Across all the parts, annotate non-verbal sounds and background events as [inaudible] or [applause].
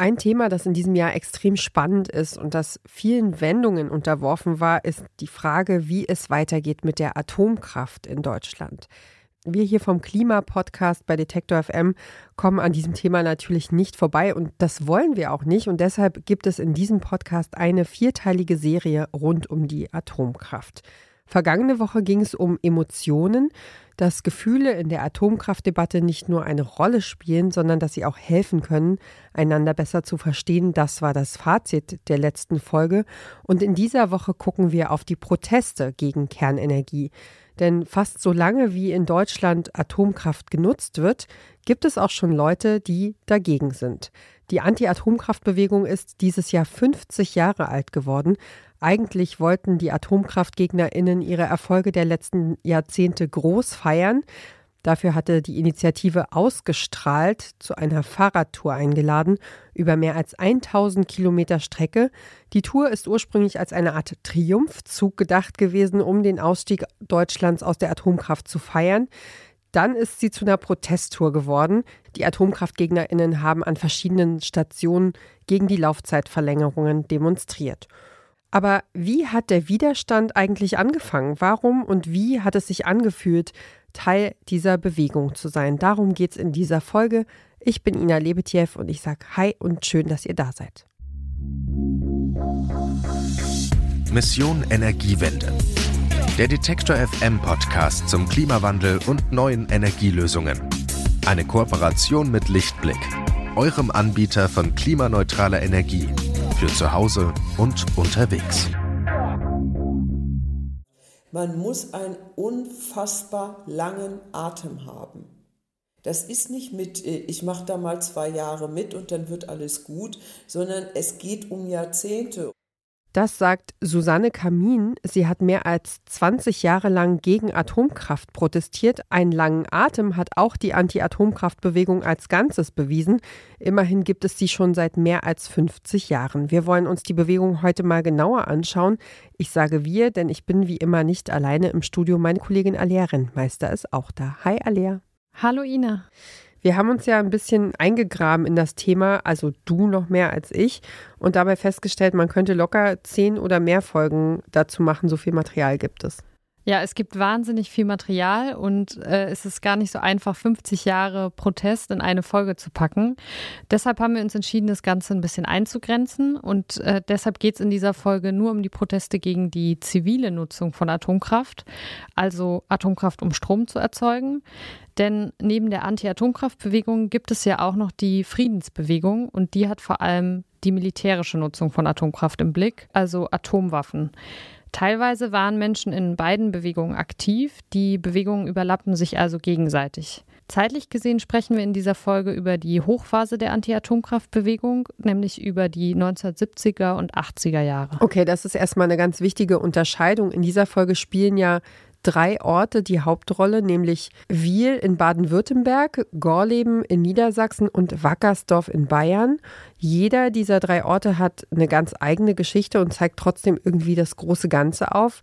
Ein Thema, das in diesem Jahr extrem spannend ist und das vielen Wendungen unterworfen war, ist die Frage, wie es weitergeht mit der Atomkraft in Deutschland. Wir hier vom Klimapodcast bei Detektor FM kommen an diesem Thema natürlich nicht vorbei und das wollen wir auch nicht. Und deshalb gibt es in diesem Podcast eine vierteilige Serie rund um die Atomkraft. Vergangene Woche ging es um Emotionen, dass Gefühle in der Atomkraftdebatte nicht nur eine Rolle spielen, sondern dass sie auch helfen können, einander besser zu verstehen. Das war das Fazit der letzten Folge. Und in dieser Woche gucken wir auf die Proteste gegen Kernenergie. Denn fast so lange wie in Deutschland Atomkraft genutzt wird, gibt es auch schon Leute, die dagegen sind. Die Anti-Atomkraftbewegung ist dieses Jahr 50 Jahre alt geworden. Eigentlich wollten die Atomkraftgegnerinnen ihre Erfolge der letzten Jahrzehnte groß feiern. Dafür hatte die Initiative ausgestrahlt, zu einer Fahrradtour eingeladen, über mehr als 1000 Kilometer Strecke. Die Tour ist ursprünglich als eine Art Triumphzug gedacht gewesen, um den Ausstieg Deutschlands aus der Atomkraft zu feiern. Dann ist sie zu einer Protesttour geworden. Die Atomkraftgegnerinnen haben an verschiedenen Stationen gegen die Laufzeitverlängerungen demonstriert. Aber wie hat der Widerstand eigentlich angefangen? Warum und wie hat es sich angefühlt, Teil dieser Bewegung zu sein? Darum geht es in dieser Folge. Ich bin Ina Lebetjew und ich sage Hi und schön, dass ihr da seid. Mission Energiewende. Der Detektor FM Podcast zum Klimawandel und neuen Energielösungen. Eine Kooperation mit Lichtblick, eurem Anbieter von klimaneutraler Energie für zu Hause und unterwegs. Man muss einen unfassbar langen Atem haben. Das ist nicht mit, äh, ich mache da mal zwei Jahre mit und dann wird alles gut, sondern es geht um Jahrzehnte. Das sagt Susanne Kamin. Sie hat mehr als 20 Jahre lang gegen Atomkraft protestiert. Einen langen Atem hat auch die Anti-Atomkraftbewegung als Ganzes bewiesen. Immerhin gibt es sie schon seit mehr als 50 Jahren. Wir wollen uns die Bewegung heute mal genauer anschauen. Ich sage wir, denn ich bin wie immer nicht alleine im Studio. Meine Kollegin Alea Rentmeister ist auch da. Hi Alea. Hallo Ina. Wir haben uns ja ein bisschen eingegraben in das Thema, also du noch mehr als ich, und dabei festgestellt, man könnte locker zehn oder mehr Folgen dazu machen, so viel Material gibt es. Ja, es gibt wahnsinnig viel Material und äh, es ist gar nicht so einfach, 50 Jahre Protest in eine Folge zu packen. Deshalb haben wir uns entschieden, das Ganze ein bisschen einzugrenzen und äh, deshalb geht es in dieser Folge nur um die Proteste gegen die zivile Nutzung von Atomkraft, also Atomkraft, um Strom zu erzeugen. Denn neben der Anti-Atomkraftbewegung gibt es ja auch noch die Friedensbewegung und die hat vor allem die militärische Nutzung von Atomkraft im Blick, also Atomwaffen. Teilweise waren Menschen in beiden Bewegungen aktiv, die Bewegungen überlappen sich also gegenseitig. Zeitlich gesehen sprechen wir in dieser Folge über die Hochphase der Anti-Atomkraftbewegung, nämlich über die 1970er und 80er Jahre. Okay, das ist erstmal eine ganz wichtige Unterscheidung. In dieser Folge spielen ja drei Orte die Hauptrolle, nämlich Wiel in Baden-Württemberg, Gorleben in Niedersachsen und Wackersdorf in Bayern. Jeder dieser drei Orte hat eine ganz eigene Geschichte und zeigt trotzdem irgendwie das große Ganze auf.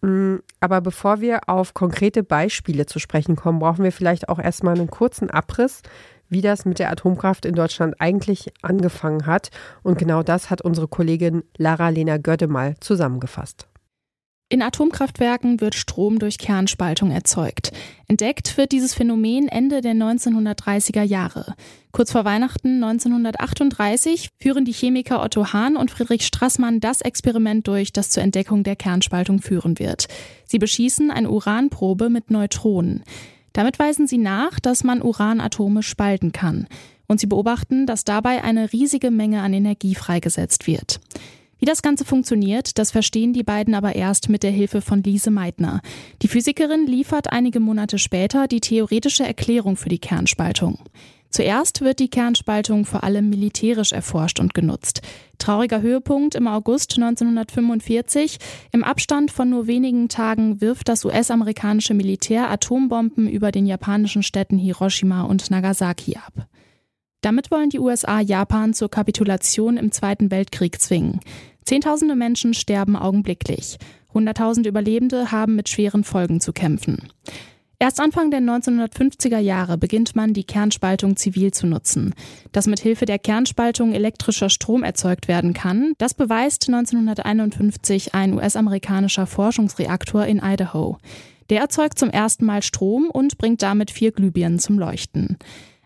Mm, aber bevor wir auf konkrete Beispiele zu sprechen kommen, brauchen wir vielleicht auch erstmal einen kurzen Abriss, wie das mit der Atomkraft in Deutschland eigentlich angefangen hat. Und genau das hat unsere Kollegin Lara-Lena Götte mal zusammengefasst. In Atomkraftwerken wird Strom durch Kernspaltung erzeugt. Entdeckt wird dieses Phänomen Ende der 1930er Jahre. Kurz vor Weihnachten 1938 führen die Chemiker Otto Hahn und Friedrich Strassmann das Experiment durch, das zur Entdeckung der Kernspaltung führen wird. Sie beschießen eine Uranprobe mit Neutronen. Damit weisen sie nach, dass man Uranatome spalten kann. Und sie beobachten, dass dabei eine riesige Menge an Energie freigesetzt wird. Wie das Ganze funktioniert, das verstehen die beiden aber erst mit der Hilfe von Lise Meitner. Die Physikerin liefert einige Monate später die theoretische Erklärung für die Kernspaltung. Zuerst wird die Kernspaltung vor allem militärisch erforscht und genutzt. Trauriger Höhepunkt im August 1945. Im Abstand von nur wenigen Tagen wirft das US-amerikanische Militär Atombomben über den japanischen Städten Hiroshima und Nagasaki ab. Damit wollen die USA Japan zur Kapitulation im Zweiten Weltkrieg zwingen. Zehntausende Menschen sterben augenblicklich. Hunderttausend Überlebende haben mit schweren Folgen zu kämpfen. Erst Anfang der 1950er Jahre beginnt man, die Kernspaltung zivil zu nutzen. Dass mit Hilfe der Kernspaltung elektrischer Strom erzeugt werden kann, das beweist 1951 ein US-amerikanischer Forschungsreaktor in Idaho. Der erzeugt zum ersten Mal Strom und bringt damit vier Glühbirnen zum Leuchten.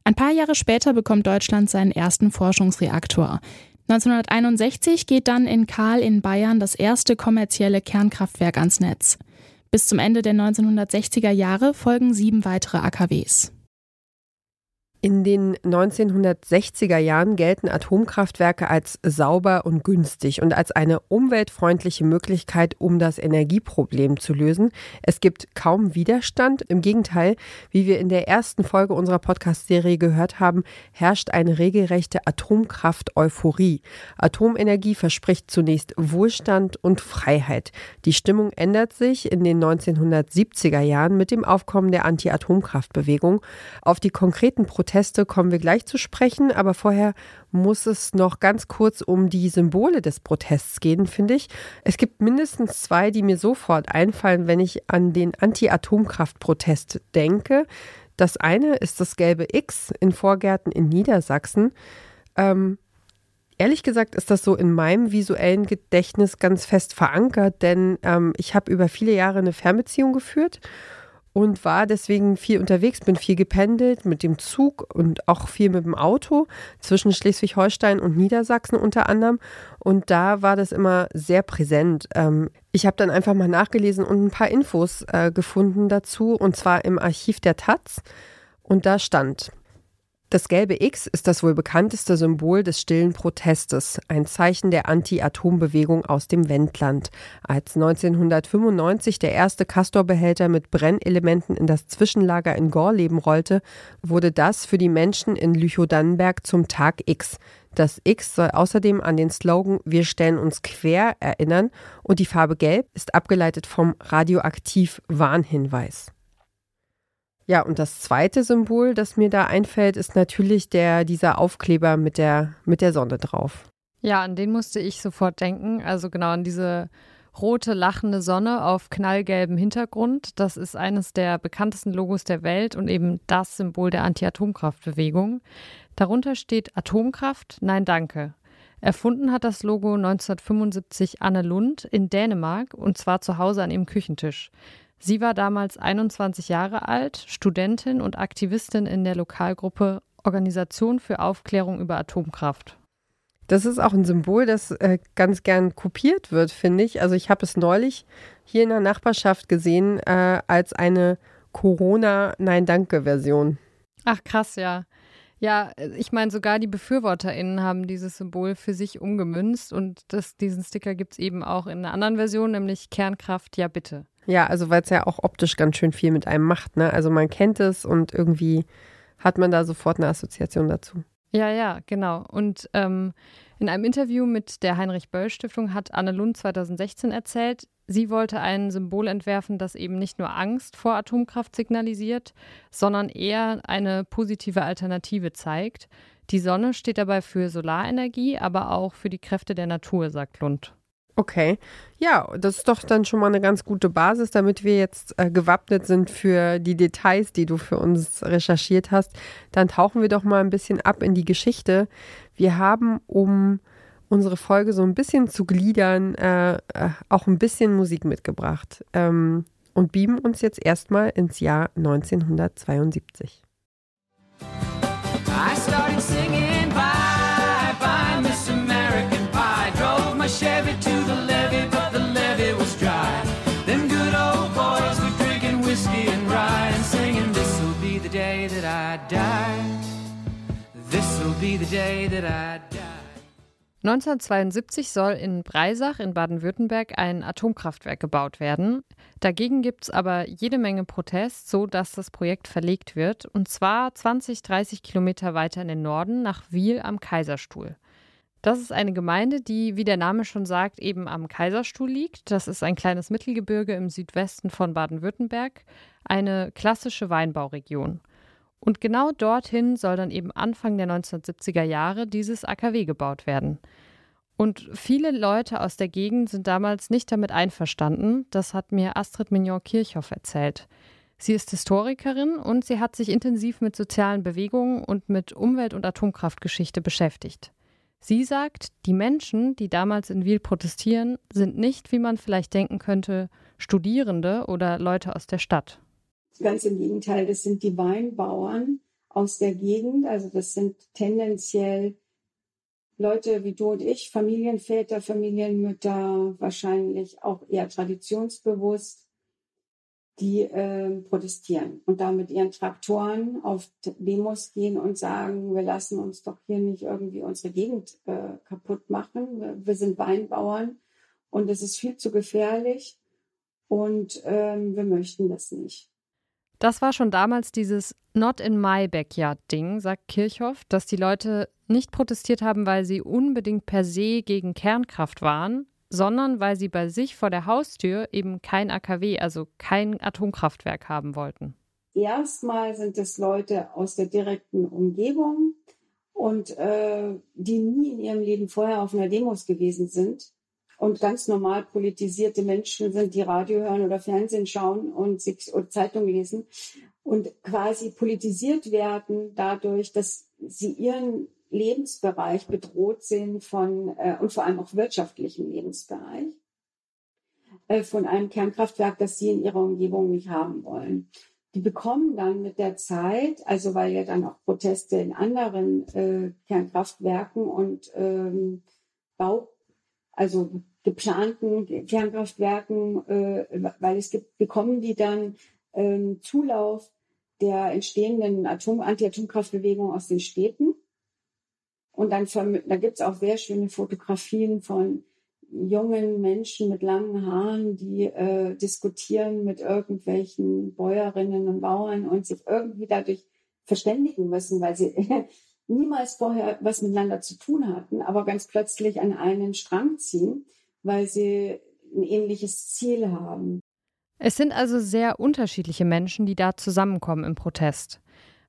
Ein paar Jahre später bekommt Deutschland seinen ersten Forschungsreaktor. 1961 geht dann in Kahl in Bayern das erste kommerzielle Kernkraftwerk ans Netz. Bis zum Ende der 1960er Jahre folgen sieben weitere AKWs. In den 1960er Jahren gelten Atomkraftwerke als sauber und günstig und als eine umweltfreundliche Möglichkeit, um das Energieproblem zu lösen. Es gibt kaum Widerstand. Im Gegenteil, wie wir in der ersten Folge unserer Podcast-Serie gehört haben, herrscht eine regelrechte Atomkraft-Euphorie. Atomenergie verspricht zunächst Wohlstand und Freiheit. Die Stimmung ändert sich in den 1970er Jahren mit dem Aufkommen der Anti-Atomkraftbewegung. Auf die konkreten Proteste Proteste kommen wir gleich zu sprechen, aber vorher muss es noch ganz kurz um die Symbole des Protests gehen, finde ich. Es gibt mindestens zwei, die mir sofort einfallen, wenn ich an den Anti-Atomkraft-Protest denke. Das eine ist das gelbe X in Vorgärten in Niedersachsen. Ähm, Ehrlich gesagt ist das so in meinem visuellen Gedächtnis ganz fest verankert, denn ähm, ich habe über viele Jahre eine Fernbeziehung geführt und war deswegen viel unterwegs, bin viel gependelt mit dem Zug und auch viel mit dem Auto zwischen Schleswig-Holstein und Niedersachsen unter anderem. Und da war das immer sehr präsent. Ähm, ich habe dann einfach mal nachgelesen und ein paar Infos äh, gefunden dazu, und zwar im Archiv der Taz. Und da stand, das gelbe X ist das wohl bekannteste Symbol des stillen Protestes, ein Zeichen der Anti-Atom-Bewegung aus dem Wendland. Als 1995 der erste Castor-Behälter mit Brennelementen in das Zwischenlager in Gorleben rollte, wurde das für die Menschen in Lüchow-Dannenberg zum Tag X. Das X soll außerdem an den Slogan Wir stellen uns quer erinnern und die Farbe Gelb ist abgeleitet vom Radioaktiv-Warnhinweis. Ja, und das zweite Symbol, das mir da einfällt, ist natürlich der, dieser Aufkleber mit der, mit der Sonne drauf. Ja, an den musste ich sofort denken. Also genau an diese rote lachende Sonne auf knallgelbem Hintergrund. Das ist eines der bekanntesten Logos der Welt und eben das Symbol der Anti-Atomkraft-Bewegung. Darunter steht Atomkraft, nein danke. Erfunden hat das Logo 1975 Anne Lund in Dänemark und zwar zu Hause an ihrem Küchentisch. Sie war damals 21 Jahre alt, Studentin und Aktivistin in der Lokalgruppe Organisation für Aufklärung über Atomkraft. Das ist auch ein Symbol, das äh, ganz gern kopiert wird, finde ich. Also ich habe es neulich hier in der Nachbarschaft gesehen äh, als eine Corona-Nein-Danke-Version. Ach krass, ja. Ja, ich meine, sogar die BefürworterInnen haben dieses Symbol für sich umgemünzt und das, diesen Sticker gibt es eben auch in einer anderen Version, nämlich Kernkraft, ja bitte. Ja, also weil es ja auch optisch ganz schön viel mit einem macht, ne? Also man kennt es und irgendwie hat man da sofort eine Assoziation dazu. Ja, ja, genau. Und ähm, in einem Interview mit der Heinrich-Böll-Stiftung hat Anne Lund 2016 erzählt, sie wollte ein Symbol entwerfen, das eben nicht nur Angst vor Atomkraft signalisiert, sondern eher eine positive Alternative zeigt. Die Sonne steht dabei für Solarenergie, aber auch für die Kräfte der Natur, sagt Lund. Okay. Ja, das ist doch dann schon mal eine ganz gute Basis, damit wir jetzt äh, gewappnet sind für die Details, die du für uns recherchiert hast. Dann tauchen wir doch mal ein bisschen ab in die Geschichte. Wir haben, um unsere Folge so ein bisschen zu gliedern, äh, äh, auch ein bisschen Musik mitgebracht ähm, und beamen uns jetzt erstmal ins Jahr 1972. I started singing 1972 soll in Breisach in Baden-Württemberg ein Atomkraftwerk gebaut werden. Dagegen gibt es aber jede Menge Protest, so dass das Projekt verlegt wird, und zwar 20, 30 Kilometer weiter in den Norden nach Wiel am Kaiserstuhl. Das ist eine Gemeinde, die, wie der Name schon sagt, eben am Kaiserstuhl liegt. Das ist ein kleines Mittelgebirge im Südwesten von Baden-Württemberg, eine klassische Weinbauregion. Und genau dorthin soll dann eben Anfang der 1970er Jahre dieses AKW gebaut werden. Und viele Leute aus der Gegend sind damals nicht damit einverstanden. Das hat mir Astrid Mignon-Kirchhoff erzählt. Sie ist Historikerin und sie hat sich intensiv mit sozialen Bewegungen und mit Umwelt- und Atomkraftgeschichte beschäftigt. Sie sagt, die Menschen, die damals in Wiel protestieren, sind nicht, wie man vielleicht denken könnte, Studierende oder Leute aus der Stadt. Ganz im Gegenteil, das sind die Weinbauern aus der Gegend. Also das sind tendenziell Leute wie du und ich, Familienväter, Familienmütter, wahrscheinlich auch eher traditionsbewusst, die äh, protestieren und da mit ihren Traktoren auf Demos gehen und sagen, wir lassen uns doch hier nicht irgendwie unsere Gegend äh, kaputt machen. Wir, sind Weinbauern und es ist viel zu gefährlich und ähm, wir möchten das nicht. Das war schon damals dieses Not in my backyard Ding, sagt Kirchhoff, dass die Leute nicht protestiert haben, weil sie unbedingt per se gegen Kernkraft waren, sondern weil sie bei sich vor der Haustür eben kein AKW, also kein Atomkraftwerk haben wollten. Erstmal sind es Leute aus der direkten Umgebung und äh, die nie in ihrem Leben vorher auf einer Demos gewesen sind und ganz normal politisierte Menschen sind, die Radio hören oder Fernsehen schauen und, sich, oder Zeitung lesen und quasi politisiert werden dadurch, dass sie ihren Lebensbereich bedroht sind von äh, und vor allem auch wirtschaftlichen Lebensbereich äh, von einem Kernkraftwerk, das sie in ihrer Umgebung nicht haben wollen. Die bekommen dann mit der Zeit, also weil ja dann auch Proteste in anderen äh, Kernkraftwerken und ähm, Bau, also geplanten Kernkraftwerken, äh, weil es gibt, bekommen die dann ähm, Zulauf der entstehenden Atom Anti-Atomkraftbewegung aus den Städten. Und dann da gibt es auch sehr schöne Fotografien von jungen Menschen mit langen Haaren, die äh, diskutieren mit irgendwelchen Bäuerinnen und Bauern und sich irgendwie dadurch verständigen müssen, weil sie [laughs] niemals vorher was miteinander zu tun hatten, aber ganz plötzlich an einen Strang ziehen weil sie ein ähnliches Ziel haben. Es sind also sehr unterschiedliche Menschen, die da zusammenkommen im Protest.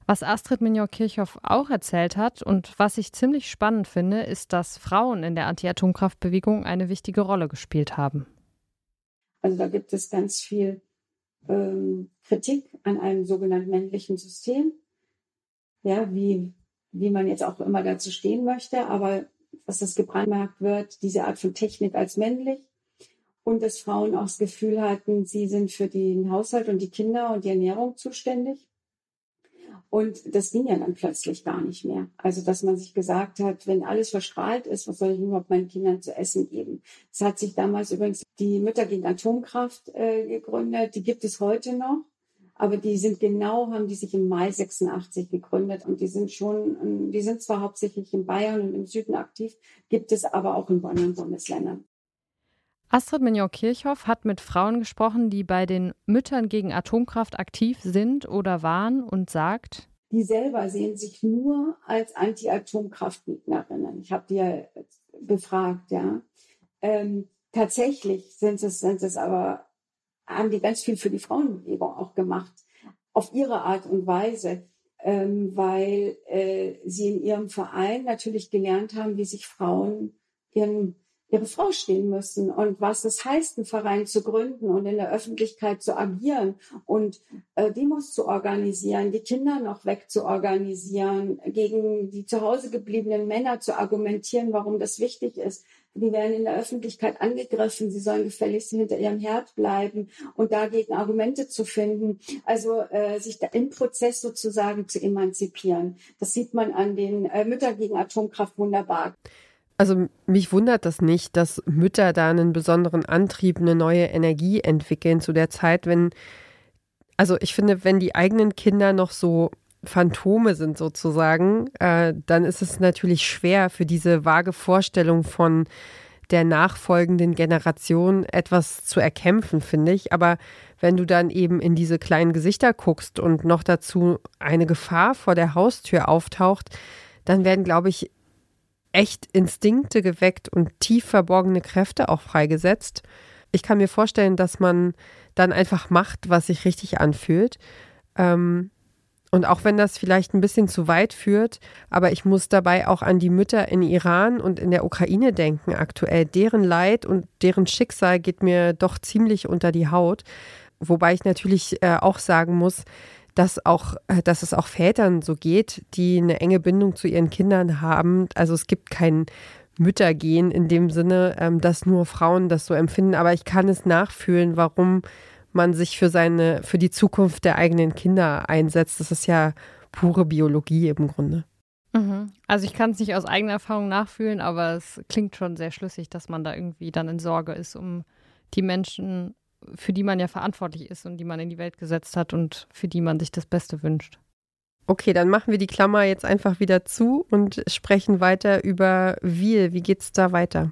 Was Astrid Mignon-Kirchhoff auch erzählt hat und was ich ziemlich spannend finde, ist, dass Frauen in der Anti-Atomkraftbewegung eine wichtige Rolle gespielt haben. Also da gibt es ganz viel ähm, Kritik an einem sogenannten männlichen System. Ja, wie, wie man jetzt auch immer dazu stehen möchte, aber dass das gebrandmarkt wird, diese Art von Technik als männlich. Und dass Frauen auch das Gefühl hatten, sie sind für den Haushalt und die Kinder und die Ernährung zuständig. Und das ging ja dann plötzlich gar nicht mehr. Also, dass man sich gesagt hat, wenn alles verstrahlt ist, was soll ich überhaupt meinen Kindern zu essen geben? Es hat sich damals übrigens die Mütter gegen Atomkraft äh, gegründet. Die gibt es heute noch. Aber die sind genau, haben die sich im Mai 86 gegründet und die sind schon, die sind zwar hauptsächlich in Bayern und im Süden aktiv, gibt es aber auch in anderen Bundesländern. Astrid Mignon-Kirchhoff hat mit Frauen gesprochen, die bei den Müttern gegen Atomkraft aktiv sind oder waren und sagt, die selber sehen sich nur als Anti-Atomkraftgegnerinnen. Ich habe die ja befragt, ja. Ähm, tatsächlich sind es, sind es aber haben die ganz viel für die Frauenbewegung auch gemacht, auf ihre Art und Weise, ähm, weil äh, sie in ihrem Verein natürlich gelernt haben, wie sich Frauen ihren ihre Frau stehen müssen und was es heißt, einen Verein zu gründen und in der Öffentlichkeit zu agieren und äh, Demos zu organisieren, die Kinder noch wegzuorganisieren, gegen die zu Hause gebliebenen Männer zu argumentieren, warum das wichtig ist. Die werden in der Öffentlichkeit angegriffen, sie sollen gefälligst hinter ihrem Herd bleiben und dagegen Argumente zu finden, also äh, sich da im Prozess sozusagen zu emanzipieren. Das sieht man an den äh, Mütter gegen Atomkraft wunderbar. Also mich wundert das nicht, dass Mütter da einen besonderen Antrieb, eine neue Energie entwickeln zu der Zeit, wenn, also ich finde, wenn die eigenen Kinder noch so Phantome sind sozusagen, äh, dann ist es natürlich schwer für diese vage Vorstellung von der nachfolgenden Generation etwas zu erkämpfen, finde ich. Aber wenn du dann eben in diese kleinen Gesichter guckst und noch dazu eine Gefahr vor der Haustür auftaucht, dann werden, glaube ich, echt Instinkte geweckt und tief verborgene Kräfte auch freigesetzt. Ich kann mir vorstellen, dass man dann einfach macht, was sich richtig anfühlt. Ähm, und auch wenn das vielleicht ein bisschen zu weit führt, aber ich muss dabei auch an die Mütter in Iran und in der Ukraine denken aktuell. Deren Leid und deren Schicksal geht mir doch ziemlich unter die Haut. wobei ich natürlich äh, auch sagen muss, dass auch, äh, dass es auch Vätern so geht, die eine enge Bindung zu ihren Kindern haben. Also es gibt kein Müttergehen in dem Sinne, ähm, dass nur Frauen das so empfinden. Aber ich kann es nachfühlen, warum man sich für seine, für die Zukunft der eigenen Kinder einsetzt. Das ist ja pure Biologie im Grunde. Mhm. Also ich kann es nicht aus eigener Erfahrung nachfühlen, aber es klingt schon sehr schlüssig, dass man da irgendwie dann in Sorge ist um die Menschen, für die man ja verantwortlich ist und die man in die Welt gesetzt hat und für die man sich das Beste wünscht. Okay, dann machen wir die Klammer jetzt einfach wieder zu und sprechen weiter über Wiel. Wie geht es da weiter?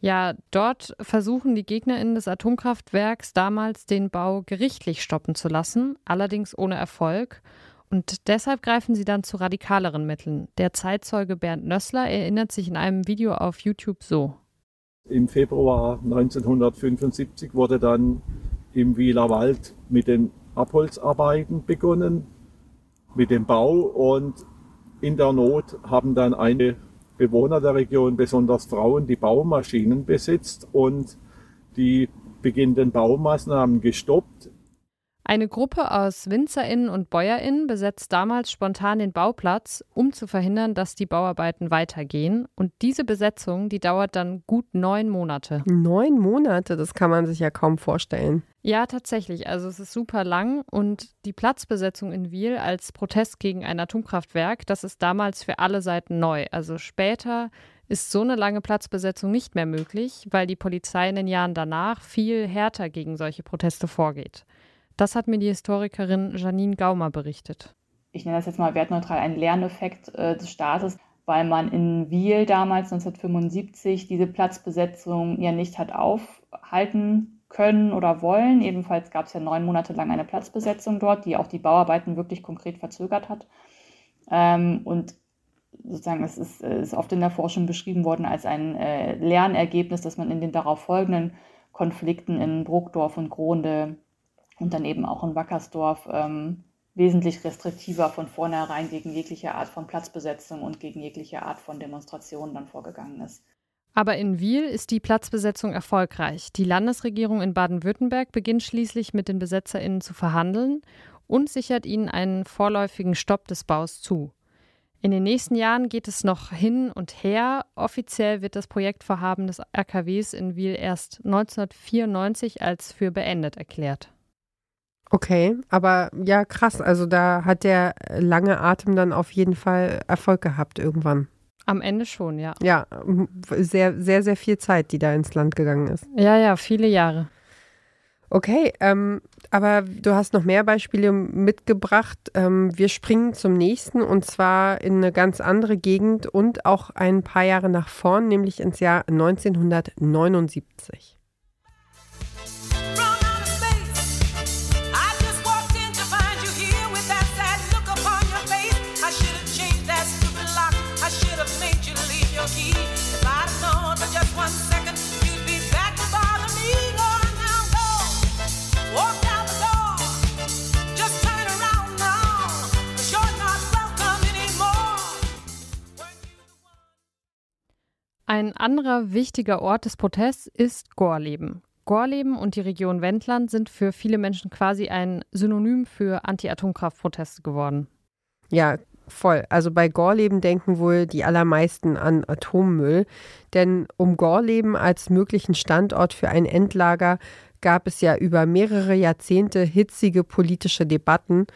Ja, dort versuchen die GegnerInnen des Atomkraftwerks damals den Bau gerichtlich stoppen zu lassen, allerdings ohne Erfolg. Und deshalb greifen sie dann zu radikaleren Mitteln. Der Zeitzeuge Bernd Nössler erinnert sich in einem Video auf YouTube so. Im Februar 1975 wurde dann im Wieler Wald mit den Abholzarbeiten begonnen mit dem Bau und in der Not haben dann einige Bewohner der Region, besonders Frauen, die Baumaschinen besitzt und die beginnenden Baumaßnahmen gestoppt. Eine Gruppe aus WinzerInnen und BäuerInnen besetzt damals spontan den Bauplatz, um zu verhindern, dass die Bauarbeiten weitergehen. Und diese Besetzung, die dauert dann gut neun Monate. Neun Monate, das kann man sich ja kaum vorstellen. Ja, tatsächlich. Also es ist super lang und die Platzbesetzung in Wiel als Protest gegen ein Atomkraftwerk, das ist damals für alle Seiten neu. Also später ist so eine lange Platzbesetzung nicht mehr möglich, weil die Polizei in den Jahren danach viel härter gegen solche Proteste vorgeht. Das hat mir die Historikerin Janine Gaumer berichtet. Ich nenne das jetzt mal wertneutral einen Lerneffekt äh, des Staates, weil man in Wiel damals 1975 diese Platzbesetzung ja nicht hat aufhalten können oder wollen. Ebenfalls gab es ja neun Monate lang eine Platzbesetzung dort, die auch die Bauarbeiten wirklich konkret verzögert hat. Ähm, und sozusagen, es ist, ist, oft in der Forschung beschrieben worden als ein äh, Lernergebnis, das man in den darauf folgenden Konflikten in Bruckdorf und Gronde und dann eben auch in Wackersdorf ähm, wesentlich restriktiver von vornherein gegen jegliche Art von Platzbesetzung und gegen jegliche Art von Demonstrationen dann vorgegangen ist. Aber in Wiel ist die Platzbesetzung erfolgreich. Die Landesregierung in Baden-Württemberg beginnt schließlich mit den BesetzerInnen zu verhandeln und sichert ihnen einen vorläufigen Stopp des Baus zu. In den nächsten Jahren geht es noch hin und her. Offiziell wird das Projektvorhaben des RKWs in Wiel erst 1994 als für beendet erklärt. Okay, aber ja, krass. Also da hat der lange Atem dann auf jeden Fall Erfolg gehabt irgendwann. Am Ende schon, ja. Ja, sehr, sehr, sehr viel Zeit, die da ins Land gegangen ist. Ja, ja, viele Jahre. Okay, ähm, aber du hast noch mehr Beispiele mitgebracht. Ähm, wir springen zum nächsten und zwar in eine ganz andere Gegend und auch ein paar Jahre nach vorn, nämlich ins Jahr 1979. Ein anderer wichtiger Ort des Protests ist Gorleben. Gorleben und die Region Wendland sind für viele Menschen quasi ein Synonym für Anti-Atomkraft-Proteste geworden. Ja, voll. Also bei Gorleben denken wohl die allermeisten an Atommüll. Denn um Gorleben als möglichen Standort für ein Endlager gab es ja über mehrere Jahrzehnte hitzige politische Debatten.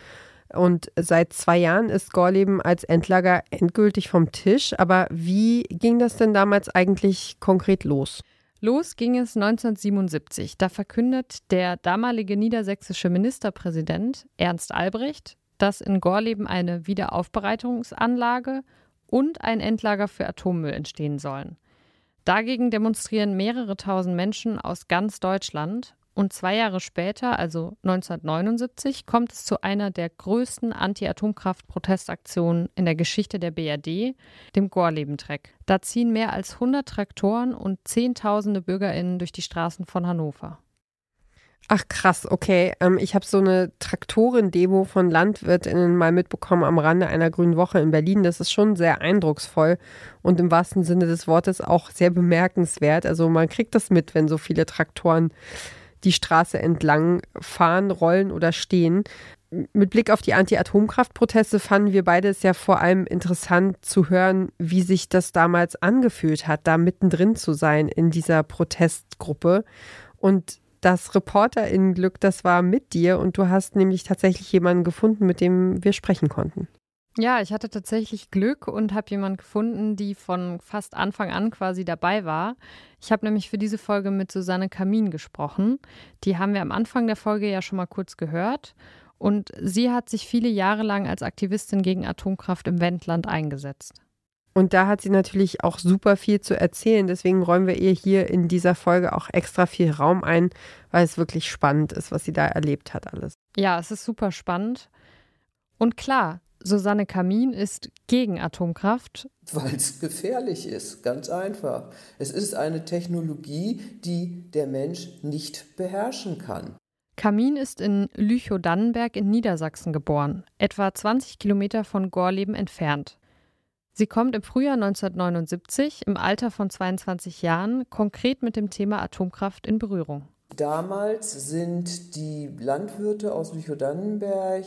Und seit zwei Jahren ist Gorleben als Endlager endgültig vom Tisch. Aber wie ging das denn damals eigentlich konkret los? Los ging es 1977. Da verkündet der damalige niedersächsische Ministerpräsident Ernst Albrecht, dass in Gorleben eine Wiederaufbereitungsanlage und ein Endlager für Atommüll entstehen sollen. Dagegen demonstrieren mehrere tausend Menschen aus ganz Deutschland und zwei Jahre später, also 1979, kommt es zu einer der größten Anti-Atomkraft-Protestaktionen in der Geschichte der BRD, dem Gorleben-Trek. Da ziehen mehr als 100 Traktoren und Zehntausende BürgerInnen durch die Straßen von Hannover. Ach krass, okay. Ähm, ich habe so eine Traktorendemo von LandwirtInnen mal mitbekommen am Rande einer Grünen Woche in Berlin. Das ist schon sehr eindrucksvoll und im wahrsten Sinne des Wortes auch sehr bemerkenswert. Also man kriegt das mit, wenn so viele Traktoren die Straße entlang fahren, rollen oder stehen. Mit Blick auf die Anti-Atomkraft-Proteste fanden wir beide es ja vor allem interessant zu hören, wie sich das damals angefühlt hat, da mittendrin zu sein in dieser Protestgruppe. Und das Reporterinnenglück, das war mit dir und du hast nämlich tatsächlich jemanden gefunden, mit dem wir sprechen konnten. Ja, ich hatte tatsächlich Glück und habe jemanden gefunden, die von fast Anfang an quasi dabei war. Ich habe nämlich für diese Folge mit Susanne Kamin gesprochen. Die haben wir am Anfang der Folge ja schon mal kurz gehört. Und sie hat sich viele Jahre lang als Aktivistin gegen Atomkraft im Wendland eingesetzt. Und da hat sie natürlich auch super viel zu erzählen. Deswegen räumen wir ihr hier in dieser Folge auch extra viel Raum ein, weil es wirklich spannend ist, was sie da erlebt hat alles. Ja, es ist super spannend. Und klar, Susanne Kamin ist gegen Atomkraft. Weil es gefährlich ist, ganz einfach. Es ist eine Technologie, die der Mensch nicht beherrschen kann. Kamin ist in Lüchow-Dannenberg in Niedersachsen geboren, etwa 20 Kilometer von Gorleben entfernt. Sie kommt im Frühjahr 1979 im Alter von 22 Jahren konkret mit dem Thema Atomkraft in Berührung. Damals sind die Landwirte aus Lüchow-Dannenberg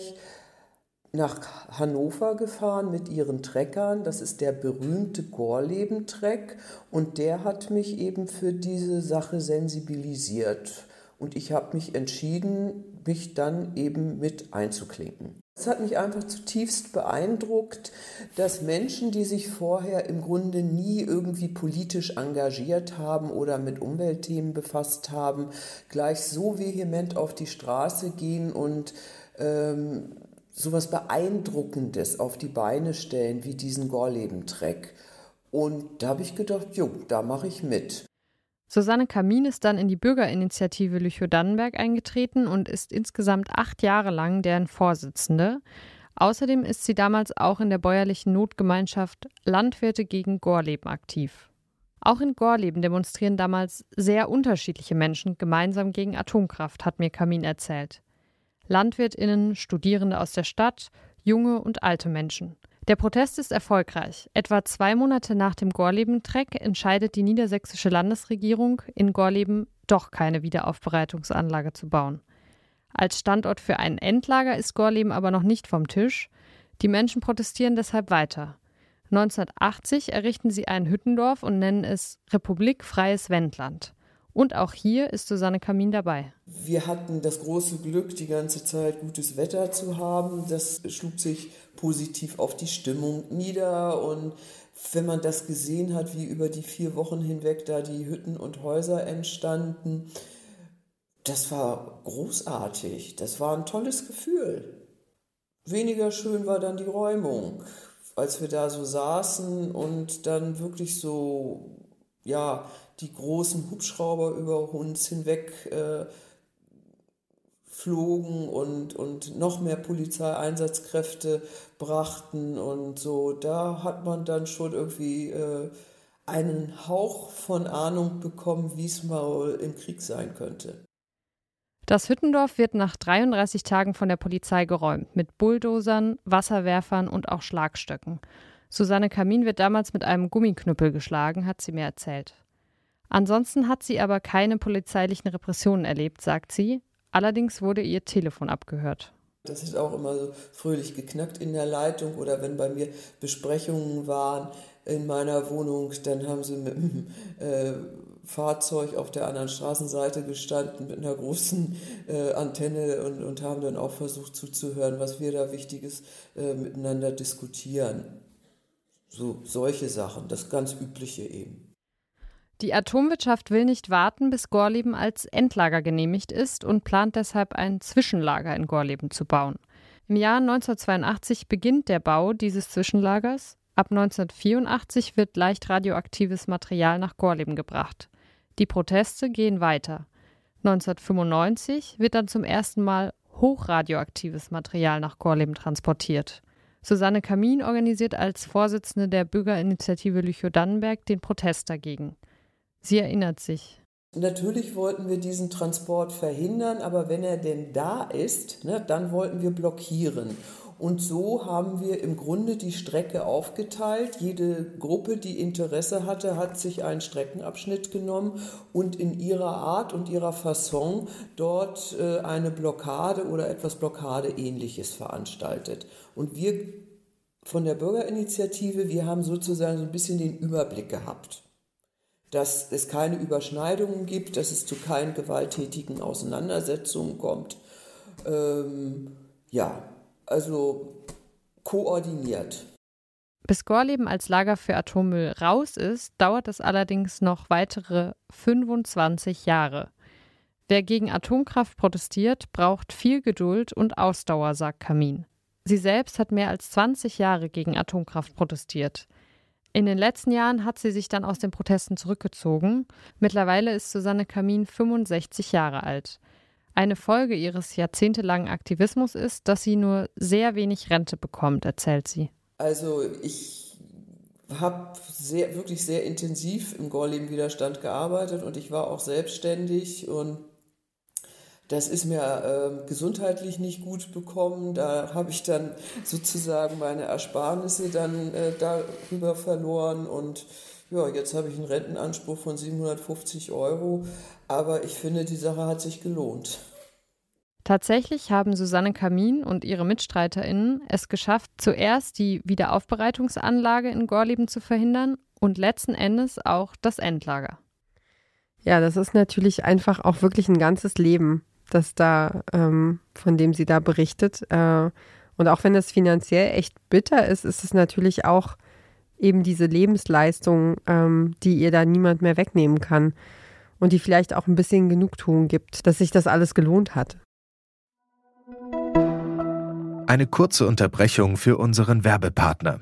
nach Hannover gefahren mit ihren Treckern. Das ist der berühmte Gorleben-Treck und der hat mich eben für diese Sache sensibilisiert. Und ich habe mich entschieden, mich dann eben mit einzuklinken. Es hat mich einfach zutiefst beeindruckt, dass Menschen, die sich vorher im Grunde nie irgendwie politisch engagiert haben oder mit Umweltthemen befasst haben, gleich so vehement auf die Straße gehen und ähm, sowas Beeindruckendes auf die Beine stellen, wie diesen Gorleben-Treck. Und da habe ich gedacht, jo, da mache ich mit. Susanne Kamin ist dann in die Bürgerinitiative Lüchow-Dannenberg eingetreten und ist insgesamt acht Jahre lang deren Vorsitzende. Außerdem ist sie damals auch in der bäuerlichen Notgemeinschaft Landwirte gegen Gorleben aktiv. Auch in Gorleben demonstrieren damals sehr unterschiedliche Menschen gemeinsam gegen Atomkraft, hat mir Kamin erzählt. LandwirtInnen, Studierende aus der Stadt, junge und alte Menschen. Der Protest ist erfolgreich. Etwa zwei Monate nach dem Gorleben-Treck entscheidet die niedersächsische Landesregierung, in Gorleben doch keine Wiederaufbereitungsanlage zu bauen. Als Standort für ein Endlager ist Gorleben aber noch nicht vom Tisch. Die Menschen protestieren deshalb weiter. 1980 errichten sie ein Hüttendorf und nennen es Republik Freies Wendland. Und auch hier ist Susanne Kamin dabei. Wir hatten das große Glück, die ganze Zeit gutes Wetter zu haben. Das schlug sich positiv auf die Stimmung nieder. Und wenn man das gesehen hat, wie über die vier Wochen hinweg da die Hütten und Häuser entstanden, das war großartig. Das war ein tolles Gefühl. Weniger schön war dann die Räumung, als wir da so saßen und dann wirklich so, ja, die großen Hubschrauber über uns hinweg äh, flogen und, und noch mehr Polizeieinsatzkräfte brachten und so. Da hat man dann schon irgendwie äh, einen Hauch von Ahnung bekommen, wie es mal im Krieg sein könnte. Das Hüttendorf wird nach 33 Tagen von der Polizei geräumt, mit Bulldozern, Wasserwerfern und auch Schlagstöcken. Susanne Kamin wird damals mit einem Gummiknüppel geschlagen, hat sie mir erzählt. Ansonsten hat sie aber keine polizeilichen Repressionen erlebt, sagt sie. Allerdings wurde ihr Telefon abgehört. Das ist auch immer so fröhlich geknackt in der Leitung oder wenn bei mir Besprechungen waren in meiner Wohnung, dann haben sie mit dem äh, Fahrzeug auf der anderen Straßenseite gestanden mit einer großen äh, Antenne und, und haben dann auch versucht zuzuhören, was wir da Wichtiges äh, miteinander diskutieren. So solche Sachen, das ganz übliche eben. Die Atomwirtschaft will nicht warten, bis Gorleben als Endlager genehmigt ist und plant deshalb ein Zwischenlager in Gorleben zu bauen. Im Jahr 1982 beginnt der Bau dieses Zwischenlagers. Ab 1984 wird leicht radioaktives Material nach Gorleben gebracht. Die Proteste gehen weiter. 1995 wird dann zum ersten Mal hochradioaktives Material nach Gorleben transportiert. Susanne Kamin organisiert als Vorsitzende der Bürgerinitiative Lüchow-Dannenberg den Protest dagegen. Sie erinnert sich. Natürlich wollten wir diesen Transport verhindern, aber wenn er denn da ist, ne, dann wollten wir blockieren. Und so haben wir im Grunde die Strecke aufgeteilt. Jede Gruppe, die Interesse hatte, hat sich einen Streckenabschnitt genommen und in ihrer Art und ihrer Fasson dort äh, eine Blockade oder etwas Blockadeähnliches veranstaltet. Und wir von der Bürgerinitiative, wir haben sozusagen so ein bisschen den Überblick gehabt dass es keine Überschneidungen gibt, dass es zu keinen gewalttätigen Auseinandersetzungen kommt. Ähm, ja, also koordiniert. Bis Gorleben als Lager für Atommüll raus ist, dauert es allerdings noch weitere 25 Jahre. Wer gegen Atomkraft protestiert, braucht viel Geduld und Ausdauer, sagt Kamin. Sie selbst hat mehr als 20 Jahre gegen Atomkraft protestiert. In den letzten Jahren hat sie sich dann aus den Protesten zurückgezogen. Mittlerweile ist Susanne Kamin 65 Jahre alt. Eine Folge ihres jahrzehntelangen Aktivismus ist, dass sie nur sehr wenig Rente bekommt, erzählt sie. Also ich habe sehr, wirklich sehr intensiv im Gorleben-Widerstand gearbeitet und ich war auch selbstständig und das ist mir äh, gesundheitlich nicht gut bekommen. Da habe ich dann sozusagen meine Ersparnisse dann äh, darüber verloren und ja, jetzt habe ich einen Rentenanspruch von 750 Euro, aber ich finde, die Sache hat sich gelohnt. Tatsächlich haben Susanne Kamin und ihre MitstreiterInnen es geschafft, zuerst die Wiederaufbereitungsanlage in Gorleben zu verhindern und letzten Endes auch das Endlager. Ja, das ist natürlich einfach auch wirklich ein ganzes Leben, das da, ähm, von dem sie da berichtet. Äh, und auch wenn es finanziell echt bitter ist, ist es natürlich auch eben diese Lebensleistung, ähm, die ihr da niemand mehr wegnehmen kann und die vielleicht auch ein bisschen Genugtuung gibt, dass sich das alles gelohnt hat. Eine kurze Unterbrechung für unseren Werbepartner.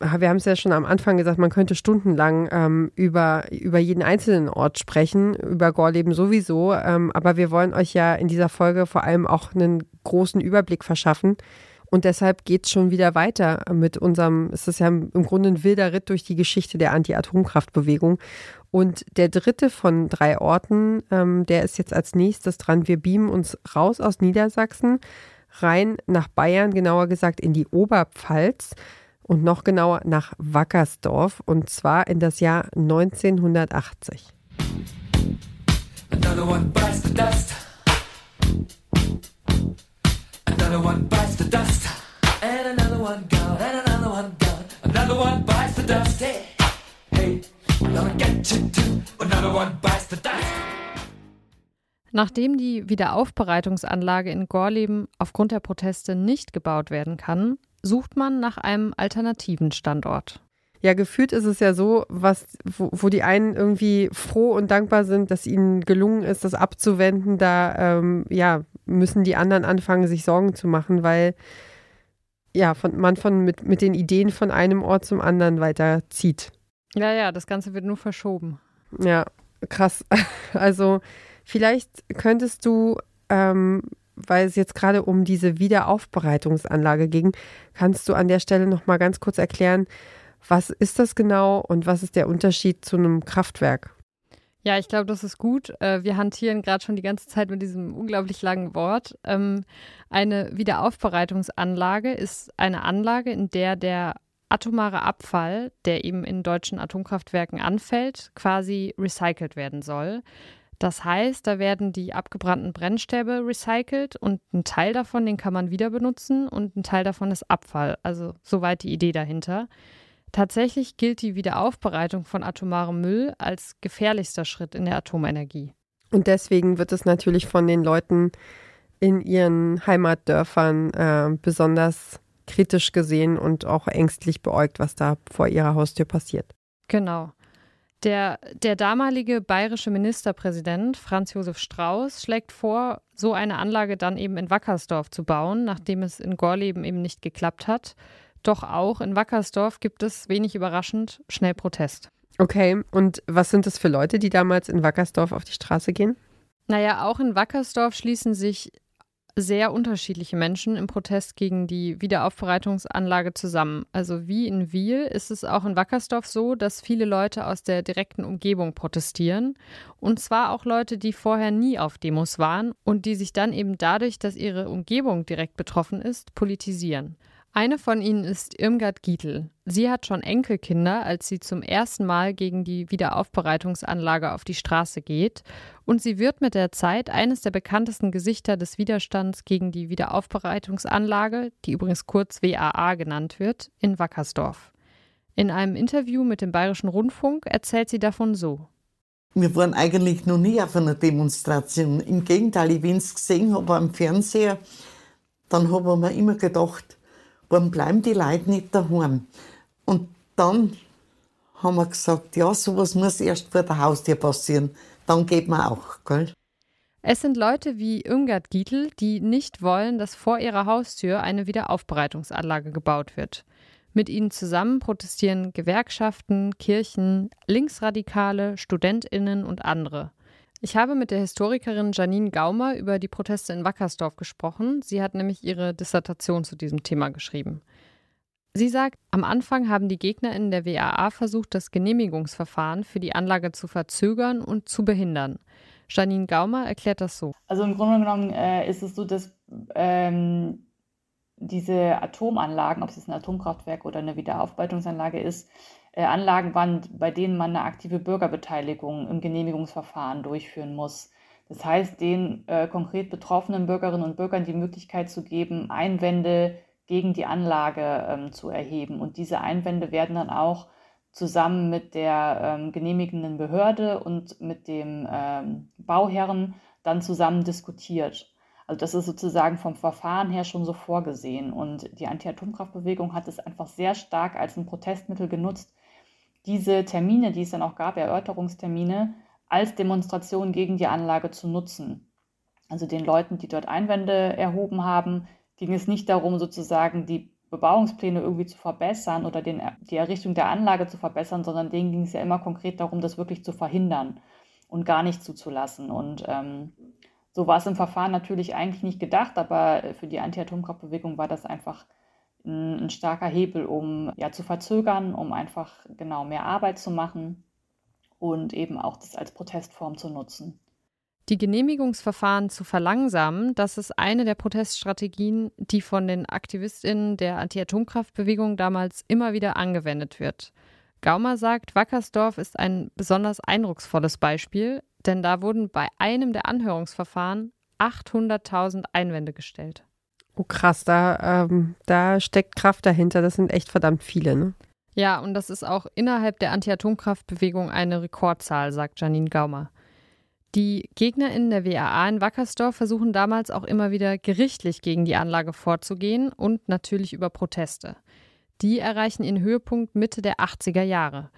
wir haben es ja schon am Anfang gesagt, man könnte stundenlang ähm, über, über jeden einzelnen Ort sprechen, über Gorleben sowieso. Ähm, aber wir wollen euch ja in dieser Folge vor allem auch einen großen Überblick verschaffen. Und deshalb geht es schon wieder weiter mit unserem, es ist ja im Grunde ein wilder Ritt durch die Geschichte der Anti-Atomkraftbewegung. Und der dritte von drei Orten, ähm, der ist jetzt als nächstes dran. Wir beamen uns raus aus Niedersachsen, rein nach Bayern, genauer gesagt in die Oberpfalz und noch genauer nach Wackersdorf und zwar in das Jahr 1980. Another one bites the dust. Another one bites the dust. And another one gone, and another one gone. Another one bites the dust. Hey, hey, gonna get you too. Another one bites the dust. Nachdem die Wiederaufbereitungsanlage in Gorleben aufgrund der Proteste nicht gebaut werden kann, sucht man nach einem alternativen Standort. Ja, gefühlt ist es ja so, was, wo, wo, die einen irgendwie froh und dankbar sind, dass ihnen gelungen ist, das abzuwenden, da ähm, ja, müssen die anderen anfangen, sich Sorgen zu machen, weil ja, von, man von, mit, mit den Ideen von einem Ort zum anderen weiterzieht. Ja, ja, das Ganze wird nur verschoben. Ja, krass. [laughs] Also vielleicht könntest du ähm, weil es jetzt gerade um diese Wiederaufbereitungsanlage ging, kannst du an der Stelle noch mal ganz kurz erklären, was ist das genau und was ist der Unterschied zu einem Kraftwerk? Ja, ich glaube, das ist gut. Äh, wir hantieren gerade schon die ganze Zeit mit diesem unglaublich langen Wort. Ähm, eine Wiederaufbereitungsanlage ist eine Anlage, in der der atomare Abfall, der eben in deutschen Atomkraftwerken anfällt, quasi recycelt werden soll. Das heißt, da werden die abgebrannten Brennstäbe recycelt und ein Teil davon, den kann man wieder benutzen und ein Teil davon ist Abfall. Also soweit die Idee dahinter. Tatsächlich gilt die Wiederaufbereitung von atomarem Müll als gefährlichster Schritt in der Atomenergie. Und deswegen wird es natürlich von den Leuten in ihren Heimatdörfern äh, besonders kritisch gesehen und auch ängstlich beäugt, was da vor ihrer Haustür passiert. Genau. Der, der damalige bayerische Ministerpräsident Franz Josef Strauß schlägt vor, so eine Anlage dann eben in Wackersdorf zu bauen, nachdem es in Gorleben eben nicht geklappt hat. Doch auch in Wackersdorf gibt es, wenig überraschend, schnell Protest. Okay, und was sind das für Leute, die damals in Wackersdorf auf die Straße gehen? Naja, auch in Wackersdorf schließen sich sehr unterschiedliche Menschen im Protest gegen die Wiederaufbereitungsanlage zusammen. Also wie in Wiel ist es auch in Wackersdorf so, dass viele Leute aus der direkten Umgebung protestieren. Und zwar auch Leute, die vorher nie auf Demos waren und die sich dann eben dadurch, dass ihre Umgebung direkt betroffen ist, politisieren. Eine von ihnen ist Irmgard Gietl. Sie hat schon Enkelkinder, als sie zum ersten Mal gegen die Wiederaufbereitungsanlage auf die Straße geht. Und sie wird mit der Zeit eines der bekanntesten Gesichter des Widerstands gegen die Wiederaufbereitungsanlage, die übrigens kurz WAA genannt wird, in Wackersdorf. In einem Interview mit dem Bayerischen Rundfunk erzählt sie davon so. Wir waren eigentlich noch nie auf einer Demonstration. Im Gegenteil, ich es gesehen habe am Fernseher, dann habe ich mir immer gedacht, warum bleiben die Leute nicht daheim? Und dann haben wir gesagt, ja, sowas muss erst vor der Haustür passieren. Dann geht man auch, gell? Es sind Leute wie Irmgard Gietl, die nicht wollen, dass vor ihrer Haustür eine Wiederaufbereitungsanlage gebaut wird. Mit ihnen zusammen protestieren Gewerkschaften, Kirchen, Linksradikale, StudentInnen und andere. Ich habe mit der Historikerin Janine Gaumer über die Proteste in Wackersdorf gesprochen. Sie hat nämlich ihre Dissertation zu diesem Thema geschrieben. Sie sagt, am Anfang haben die GegnerInnen der WAA versucht, das Genehmigungsverfahren für die Anlage zu verzögern und zu behindern. Janine Gaumer erklärt das so. Also im Grunde genommen äh, ist es so, dass ähm, diese Atomanlagen, ob es ein Atomkraftwerk oder eine Wiederaufbereitungsanlage ist, Anlagen waren, bei denen man eine aktive Bürgerbeteiligung im Genehmigungsverfahren durchführen muss. Das heißt, den äh, konkret betroffenen Bürgerinnen und Bürgern die Möglichkeit zu geben, Einwände gegen die Anlage ähm, zu erheben. Und diese Einwände werden dann auch zusammen mit der ähm, genehmigenden Behörde und mit dem ähm, Bauherren dann zusammen diskutiert. Also das ist sozusagen vom Verfahren her schon so vorgesehen. Und die Anti-Atomkraftbewegung hat es einfach sehr stark als ein Protestmittel genutzt, diese Termine, die es dann auch gab, Erörterungstermine, als Demonstration gegen die Anlage zu nutzen. Also den Leuten, die dort Einwände erhoben haben, ging es nicht darum, sozusagen die Bebauungspläne irgendwie zu verbessern oder den, die Errichtung der Anlage zu verbessern, sondern denen ging es ja immer konkret darum, das wirklich zu verhindern und gar nicht zuzulassen. Und ähm, so war es im Verfahren natürlich eigentlich nicht gedacht, aber für die Anti-Atomkraftbewegung war das einfach ein, ein starker Hebel, um ja zu verzögern, um einfach genau mehr Arbeit zu machen und eben auch das als Protestform zu nutzen. Die Genehmigungsverfahren zu verlangsamen, das ist eine der Proteststrategien, die von den AktivistInnen der Anti-Atomkraftbewegung damals immer wieder angewendet wird. Gaumer sagt, Wackersdorf ist ein besonders eindrucksvolles Beispiel, denn da wurden bei einem der Anhörungsverfahren 800.000 Einwände gestellt. Oh krass, da, ähm, da steckt Kraft dahinter. Das sind echt verdammt viele, ne? Ja, und das ist auch innerhalb der Anti-Atomkraftbewegung eine Rekordzahl, sagt Janine Gaumer. Die GegnerInnen der WAA in Wackersdorf versuchen damals auch immer wieder gerichtlich gegen die Anlage vorzugehen und natürlich über Proteste. Die erreichen ihren Höhepunkt Mitte der 80er Jahre.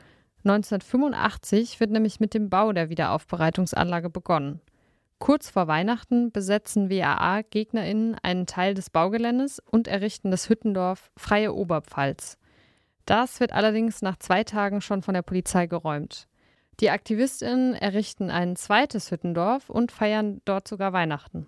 1985 wird nämlich mit dem Bau der Wiederaufbereitungsanlage begonnen. Kurz vor Weihnachten besetzen WAA-GegnerInnen einen Teil des Baugeländes und errichten das Hüttendorf Freie Oberpfalz. Das wird allerdings nach zwei Tagen schon von der Polizei geräumt. Die AktivistInnen errichten ein zweites Hüttendorf und feiern dort sogar Weihnachten.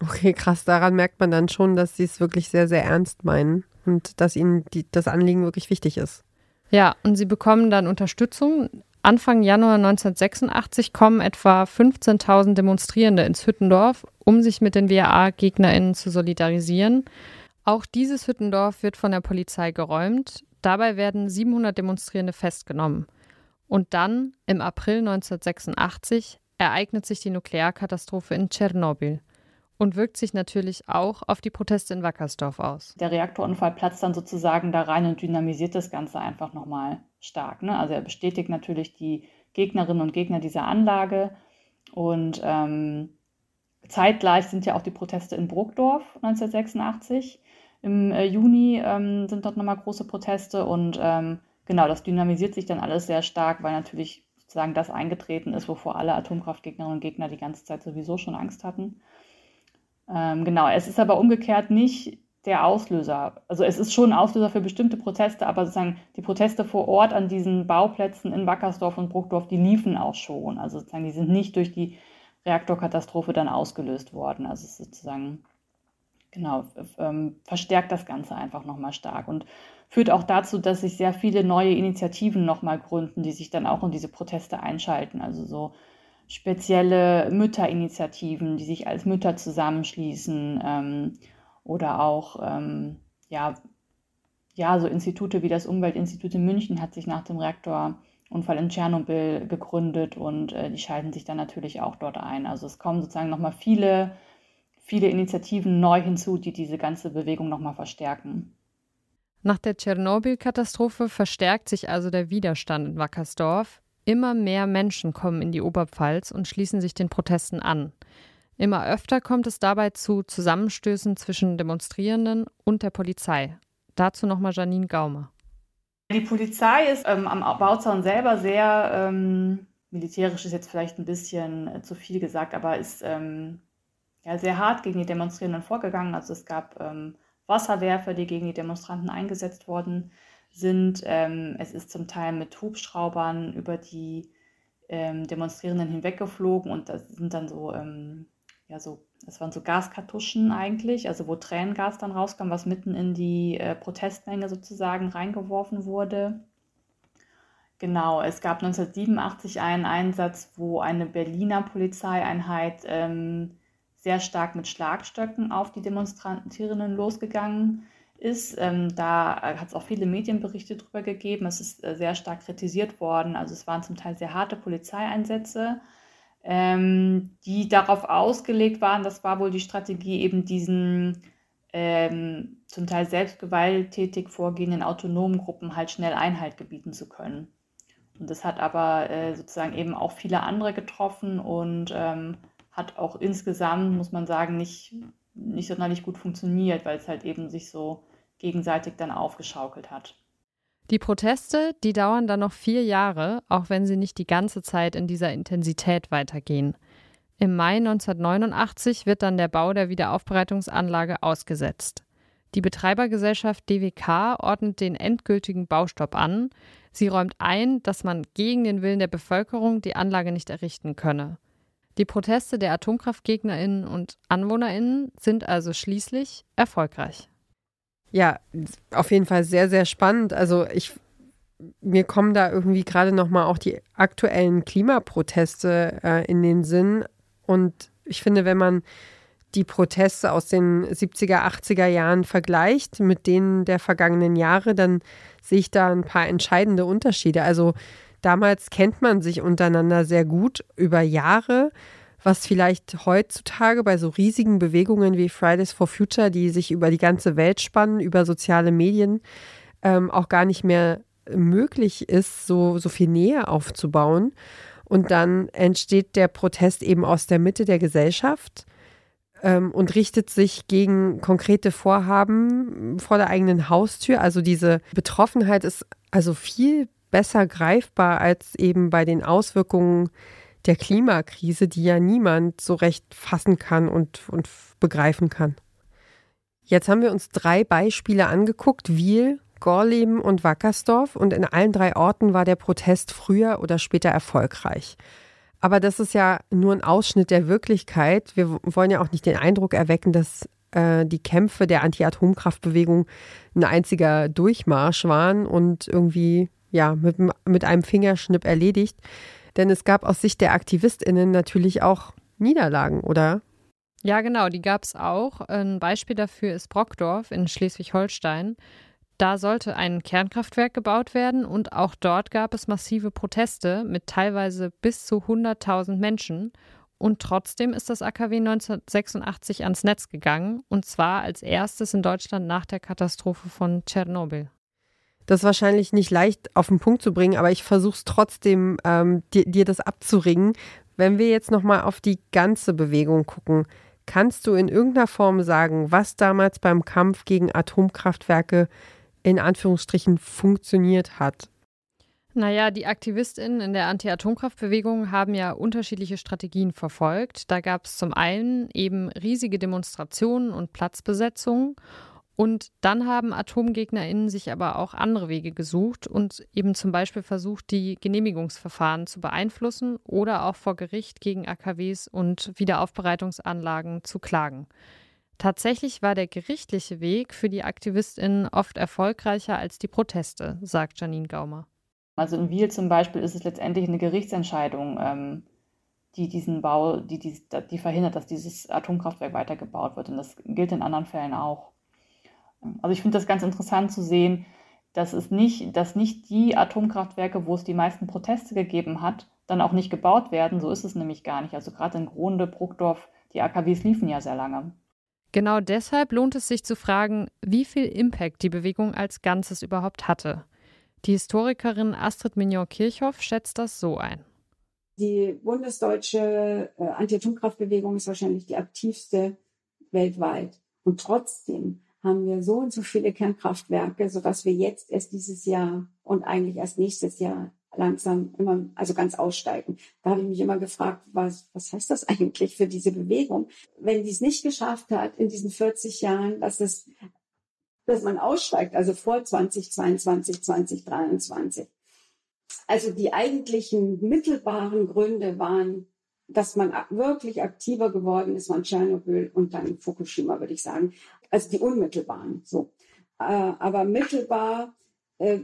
Okay, krass. Daran merkt man dann schon, dass sie es wirklich sehr, sehr ernst meinen und dass ihnen die, das Anliegen wirklich wichtig ist. Ja, und sie bekommen dann Unterstützung. Anfang Januar 1986 kommen etwa 15.000 Demonstrierende ins Hüttendorf, um sich mit den WAA-GegnerInnen zu solidarisieren. Auch dieses Hüttendorf wird von der Polizei geräumt. Dabei werden 700 Demonstrierende festgenommen. Und dann, im April 1986, ereignet sich die Nuklearkatastrophe in Tschernobyl und wirkt sich natürlich auch auf die Proteste in Wackersdorf aus. Der Reaktorunfall platzt dann sozusagen da rein und dynamisiert das Ganze einfach nochmal stark. Ne? Also er bestätigt natürlich die Gegnerinnen und Gegner dieser Anlage und ähm, zeitgleich sind ja auch die Proteste in Bruckdorf 1986. Im äh, Juni ähm, sind dort nochmal große Proteste und ähm, genau, das dynamisiert sich dann alles sehr stark, weil natürlich sozusagen das eingetreten ist, wovor alle Atomkraftgegnerinnen und Gegner die ganze Zeit sowieso schon Angst hatten. Ähm, genau, es ist aber umgekehrt nicht der Auslöser. Also es ist schon ein Auslöser für bestimmte Proteste, aber sozusagen die Proteste vor Ort an diesen Bauplätzen in Wackersdorf und Bruckdorf, die liefen auch schon. Also sozusagen, die sind nicht durch die Reaktorkatastrophe dann ausgelöst worden. Also es ist sozusagen, genau, ähm, verstärkt das Ganze einfach nochmal stark und führt auch dazu, dass sich sehr viele neue Initiativen nochmal gründen, die sich dann auch in diese Proteste einschalten. Also so spezielle Mütterinitiativen, die sich als Mütter zusammenschließen ähm, oder auch ähm, ja, ja, so Institute wie das Umweltinstitut in München hat sich nach dem Reaktorunfall in Tschernobyl gegründet und äh, die schalten sich dann natürlich auch dort ein. Also es kommen sozusagen nochmal viele, viele Initiativen neu hinzu, die diese ganze Bewegung nochmal verstärken. Nach der Tschernobyl-Katastrophe verstärkt sich also der Widerstand in Wackersdorf. Immer mehr Menschen kommen in die Oberpfalz und schließen sich den Protesten an. Immer öfter kommt es dabei zu Zusammenstößen zwischen Demonstrierenden und der Polizei. Dazu nochmal Janine Gaumer. Die Polizei ist ähm, am Bauzaun selber sehr ähm, militärisch, ist jetzt vielleicht ein bisschen äh, zu viel gesagt, aber ist ähm, ja, sehr hart gegen die Demonstrierenden vorgegangen. Also es gab ähm, Wasserwerfer, die gegen die Demonstranten eingesetzt worden sind. Ähm, es ist zum Teil mit Hubschraubern über die ähm, Demonstrierenden hinweggeflogen und das sind dann so, ja, so, das waren so Gaskartuschen eigentlich, also wo Tränengas dann rauskam, was mitten in die äh, Protestmenge sozusagen reingeworfen wurde. Genau, es gab 1987 einen Einsatz, wo eine Berliner Polizeieinheit ähm, sehr stark mit Schlagstöcken auf die Demonstrierenden losgegangen ist. Ähm, da hat es auch viele Medienberichte drüber gegeben. Es ist äh, sehr stark kritisiert worden. Also es waren zum Teil sehr harte Polizeieinsätze, ähm, die darauf ausgelegt waren, das war wohl die Strategie, eben diesen ähm, zum Teil selbstgewalttätig vorgehenden autonomen Gruppen halt schnell Einhalt gebieten zu können. Und das hat aber äh, sozusagen eben auch viele andere getroffen und ähm, hat auch insgesamt, muss man sagen, nicht, nicht sonderlich gut funktioniert, weil es halt eben sich so gegenseitig dann aufgeschaukelt hat. Die Proteste, die dauern dann noch vier Jahre, auch wenn sie nicht die ganze Zeit in dieser Intensität weitergehen. Im Mai 1989 wird dann der Bau der Wiederaufbereitungsanlage ausgesetzt. Die Betreibergesellschaft DWK ordnet den endgültigen Baustopp an. Sie räumt ein, dass man gegen den Willen der Bevölkerung die Anlage nicht errichten könne. Die Proteste der Atomkraftgegnerinnen und Anwohnerinnen sind also schließlich erfolgreich. Ja, auf jeden Fall sehr, sehr spannend. Also ich, mir kommen da irgendwie gerade nochmal auch die aktuellen Klimaproteste äh, in den Sinn. Und ich finde, wenn man die Proteste aus den 70er, 80er Jahren vergleicht mit denen der vergangenen Jahre, dann sehe ich da ein paar entscheidende Unterschiede. Also damals kennt man sich untereinander sehr gut über Jahre was vielleicht heutzutage bei so riesigen Bewegungen wie Fridays for Future, die sich über die ganze Welt spannen, über soziale Medien, ähm, auch gar nicht mehr möglich ist, so, so viel Nähe aufzubauen. Und dann entsteht der Protest eben aus der Mitte der Gesellschaft ähm, und richtet sich gegen konkrete Vorhaben vor der eigenen Haustür. Also diese Betroffenheit ist also viel besser greifbar als eben bei den Auswirkungen der Klimakrise, die ja niemand so recht fassen kann und, und begreifen kann. Jetzt haben wir uns drei Beispiele angeguckt, Wiel, Gorleben und Wackersdorf und in allen drei Orten war der Protest früher oder später erfolgreich. Aber das ist ja nur ein Ausschnitt der Wirklichkeit. Wir wollen ja auch nicht den Eindruck erwecken, dass äh, die Kämpfe der Anti-Atomkraftbewegung ein einziger Durchmarsch waren und irgendwie ja mit, mit einem Fingerschnipp erledigt. Denn es gab aus Sicht der AktivistInnen natürlich auch Niederlagen, oder? Ja, genau, die gab es auch. Ein Beispiel dafür ist Brockdorf in Schleswig-Holstein. Da sollte ein Kernkraftwerk gebaut werden und auch dort gab es massive Proteste mit teilweise bis zu 100.000 Menschen. Und trotzdem ist das AKW 1986 ans Netz gegangen und zwar als erstes in Deutschland nach der Katastrophe von Tschernobyl. Das ist wahrscheinlich nicht leicht auf den Punkt zu bringen, aber ich versuche es trotzdem, ähm, dir, dir das abzuringen. Wenn wir jetzt nochmal auf die ganze Bewegung gucken, kannst du in irgendeiner Form sagen, was damals beim Kampf gegen Atomkraftwerke in Anführungsstrichen funktioniert hat? Naja, die AktivistInnen in der Anti-Atomkraftbewegung haben ja unterschiedliche Strategien verfolgt. Da gab es zum einen eben riesige Demonstrationen und Platzbesetzungen Und dann haben AtomgegnerInnen sich aber auch andere Wege gesucht und eben zum Beispiel versucht, die Genehmigungsverfahren zu beeinflussen oder auch vor Gericht gegen AKWs und Wiederaufbereitungsanlagen zu klagen. Tatsächlich war der gerichtliche Weg für die AktivistInnen oft erfolgreicher als die Proteste, sagt Janine Gaumer. Also in Wiel zum Beispiel ist es letztendlich eine Gerichtsentscheidung, ähm, die diesen Bau, die, die, die verhindert, dass dieses Atomkraftwerk weitergebaut wird. Und das gilt in anderen Fällen auch. Also ich finde das ganz interessant zu sehen, dass es nicht, dass nicht die Atomkraftwerke, wo es die meisten Proteste gegeben hat, dann auch nicht gebaut werden. So ist es nämlich gar nicht. Also gerade in Gronde, Bruckdorf, die AKWs liefen ja sehr lange. Genau deshalb lohnt es sich zu fragen, wie viel Impact die Bewegung als Ganzes überhaupt hatte. Die Historikerin Astrid Mignon-Kirchhoff schätzt das so ein. Die bundesdeutsche äh, Anti-Atomkraftbewegung ist wahrscheinlich die aktivste weltweit. Und trotzdem haben wir so und so viele Kernkraftwerke, sodass wir jetzt erst dieses Jahr und eigentlich erst nächstes Jahr langsam immer, also ganz aussteigen. Da habe ich mich immer gefragt, was, was heißt das [laughs] eigentlich für diese Bewegung? Wenn die es nicht geschafft hat in diesen 40 Jahren, dass es, dass man aussteigt, also vor 2022, 2023. Also die eigentlichen mittelbaren Gründe waren dass man wirklich aktiver geworden ist, waren Tschernobyl und dann Fukushima, würde ich sagen. Also die unmittelbaren. So. Äh, aber mittelbar, äh,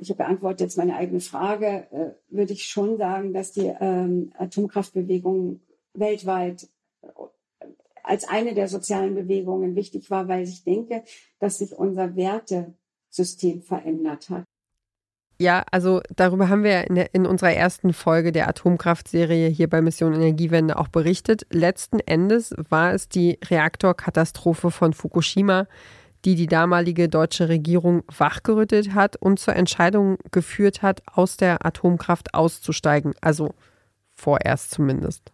ich beantworte jetzt meine eigene Frage, äh, würde ich schon sagen, dass die ähm, Atomkraftbewegung weltweit äh, als eine der sozialen Bewegungen wichtig war, weil ich denke, dass sich unser Wertesystem verändert hat. Ja, also darüber haben wir in, in unserer ersten Folge der Atomkraftserie hier bei Mission Energiewende auch berichtet. Letzten Endes war es die Reaktorkatastrophe von Fukushima, die die damalige deutsche Regierung wachgerüttelt hat und zur Entscheidung geführt hat, aus der Atomkraft auszusteigen. Also vorerst zumindest.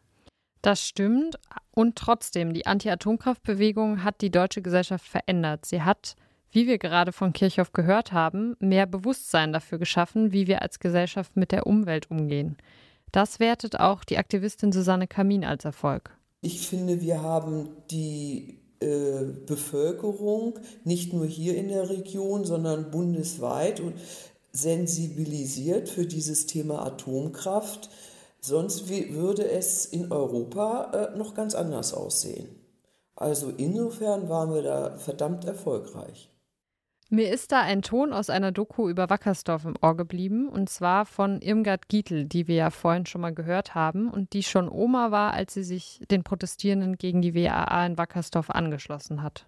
Das stimmt. Und trotzdem, die Anti-Atomkraftbewegung hat die deutsche Gesellschaft verändert. Sie hat wie wir gerade von Kirchhoff gehört haben, mehr Bewusstsein dafür geschaffen, wie wir als Gesellschaft mit der Umwelt umgehen. Das wertet auch die Aktivistin Susanne Kamin als Erfolg. Ich finde, wir haben die äh, Bevölkerung nicht nur hier in der Region, sondern bundesweit und sensibilisiert für dieses Thema Atomkraft. Sonst würde es in Europa äh, noch ganz anders aussehen. Also insofern waren wir da verdammt erfolgreich. Mir ist da ein Ton aus einer Doku über Wackersdorf im Ohr geblieben, und zwar von Irmgard Gietl, die wir ja vorhin schon mal gehört haben und die schon Oma war, als sie sich den Protestierenden gegen die WAA in Wackersdorf angeschlossen hat.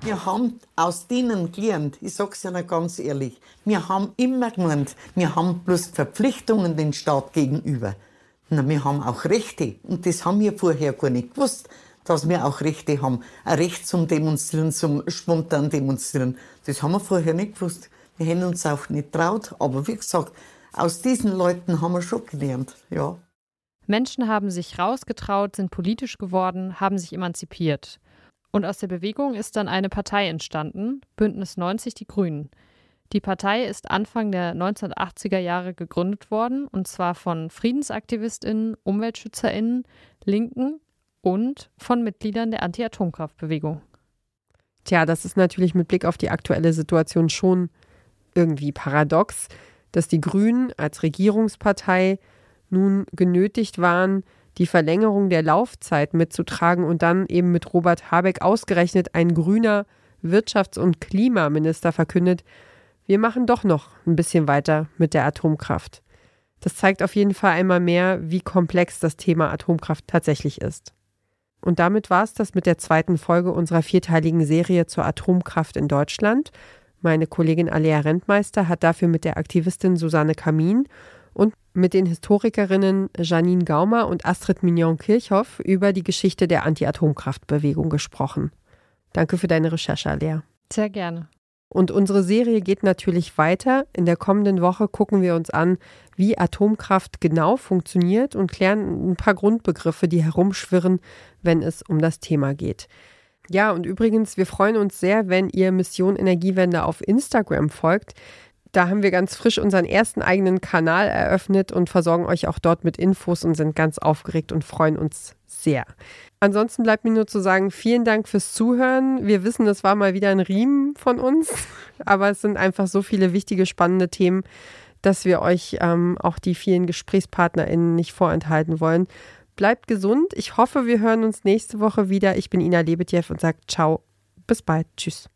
Wir haben aus denen gelernt, ich es ja ganz ehrlich, wir haben immer gemeint, wir haben bloß Verpflichtungen dem Staat gegenüber. Na, wir haben auch Rechte und das haben wir vorher gar nicht gewusst dass wir auch Rechte haben. Ein Recht zum Demonstrieren, zum spontan Demonstrieren. Das haben wir vorher nicht gewusst. Wir hätten uns auch nicht traut. Aber wie gesagt, aus diesen Leuten haben wir schon gelernt. Ja. Menschen haben sich rausgetraut, sind politisch geworden, haben sich emanzipiert. Und aus der Bewegung ist dann eine Partei entstanden, Bündnis 90 Die Grünen. Die Partei ist Anfang der 1980er Jahre gegründet worden, und zwar von Friedensaktivistinnen, Umweltschützerinnen, Linken und von Mitgliedern der Anti-Atomkraftbewegung. Tja, das ist natürlich mit Blick auf die aktuelle Situation schon irgendwie paradox, dass die Grünen als Regierungspartei nun genötigt waren, die Verlängerung der Laufzeit mitzutragen und dann eben mit Robert Habeck ausgerechnet ein grüner Wirtschafts- und Klimaminister verkündet, wir machen doch noch ein bisschen weiter mit der Atomkraft. Das zeigt auf jeden Fall einmal mehr, wie komplex das Thema Atomkraft tatsächlich ist. Und damit war es das mit der zweiten Folge unserer vierteiligen Serie zur Atomkraft in Deutschland. Meine Kollegin Alea Rentmeister hat dafür mit der Aktivistin Susanne Kamin und mit den Historikerinnen Janine Gaumer und Astrid Mignon-Kirchhoff über die Geschichte der Anti-Atomkraftbewegung gesprochen. Danke für deine Recherche, Alea. Sehr gerne. Und unsere Serie geht natürlich weiter. In der kommenden Woche gucken wir uns an, wie Atomkraft genau funktioniert und klären ein paar Grundbegriffe, die herumschwirren, wenn es um das Thema geht. Ja, und übrigens, wir freuen uns sehr, wenn ihr Mission Energiewende auf Instagram folgt. Da haben wir ganz frisch unseren ersten eigenen Kanal eröffnet und versorgen euch auch dort mit Infos und sind ganz aufgeregt und freuen uns sehr. Ansonsten bleibt mir nur zu sagen, vielen Dank fürs Zuhören. Wir wissen, das war mal wieder ein Riemen von uns, [laughs] aber es sind einfach so viele wichtige, spannende Themen, dass wir euch ähm, auch die vielen GesprächspartnerInnen nicht vorenthalten wollen. Bleibt gesund. Ich hoffe, wir hören uns nächste Woche wieder. Ich bin Ina Lebetjew und sage ciao. Bis bald. Tschüss.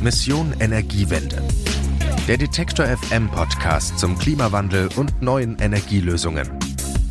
Mission Energiewende. Der Detektor FM Podcast zum Klimawandel und neuen Energielösungen.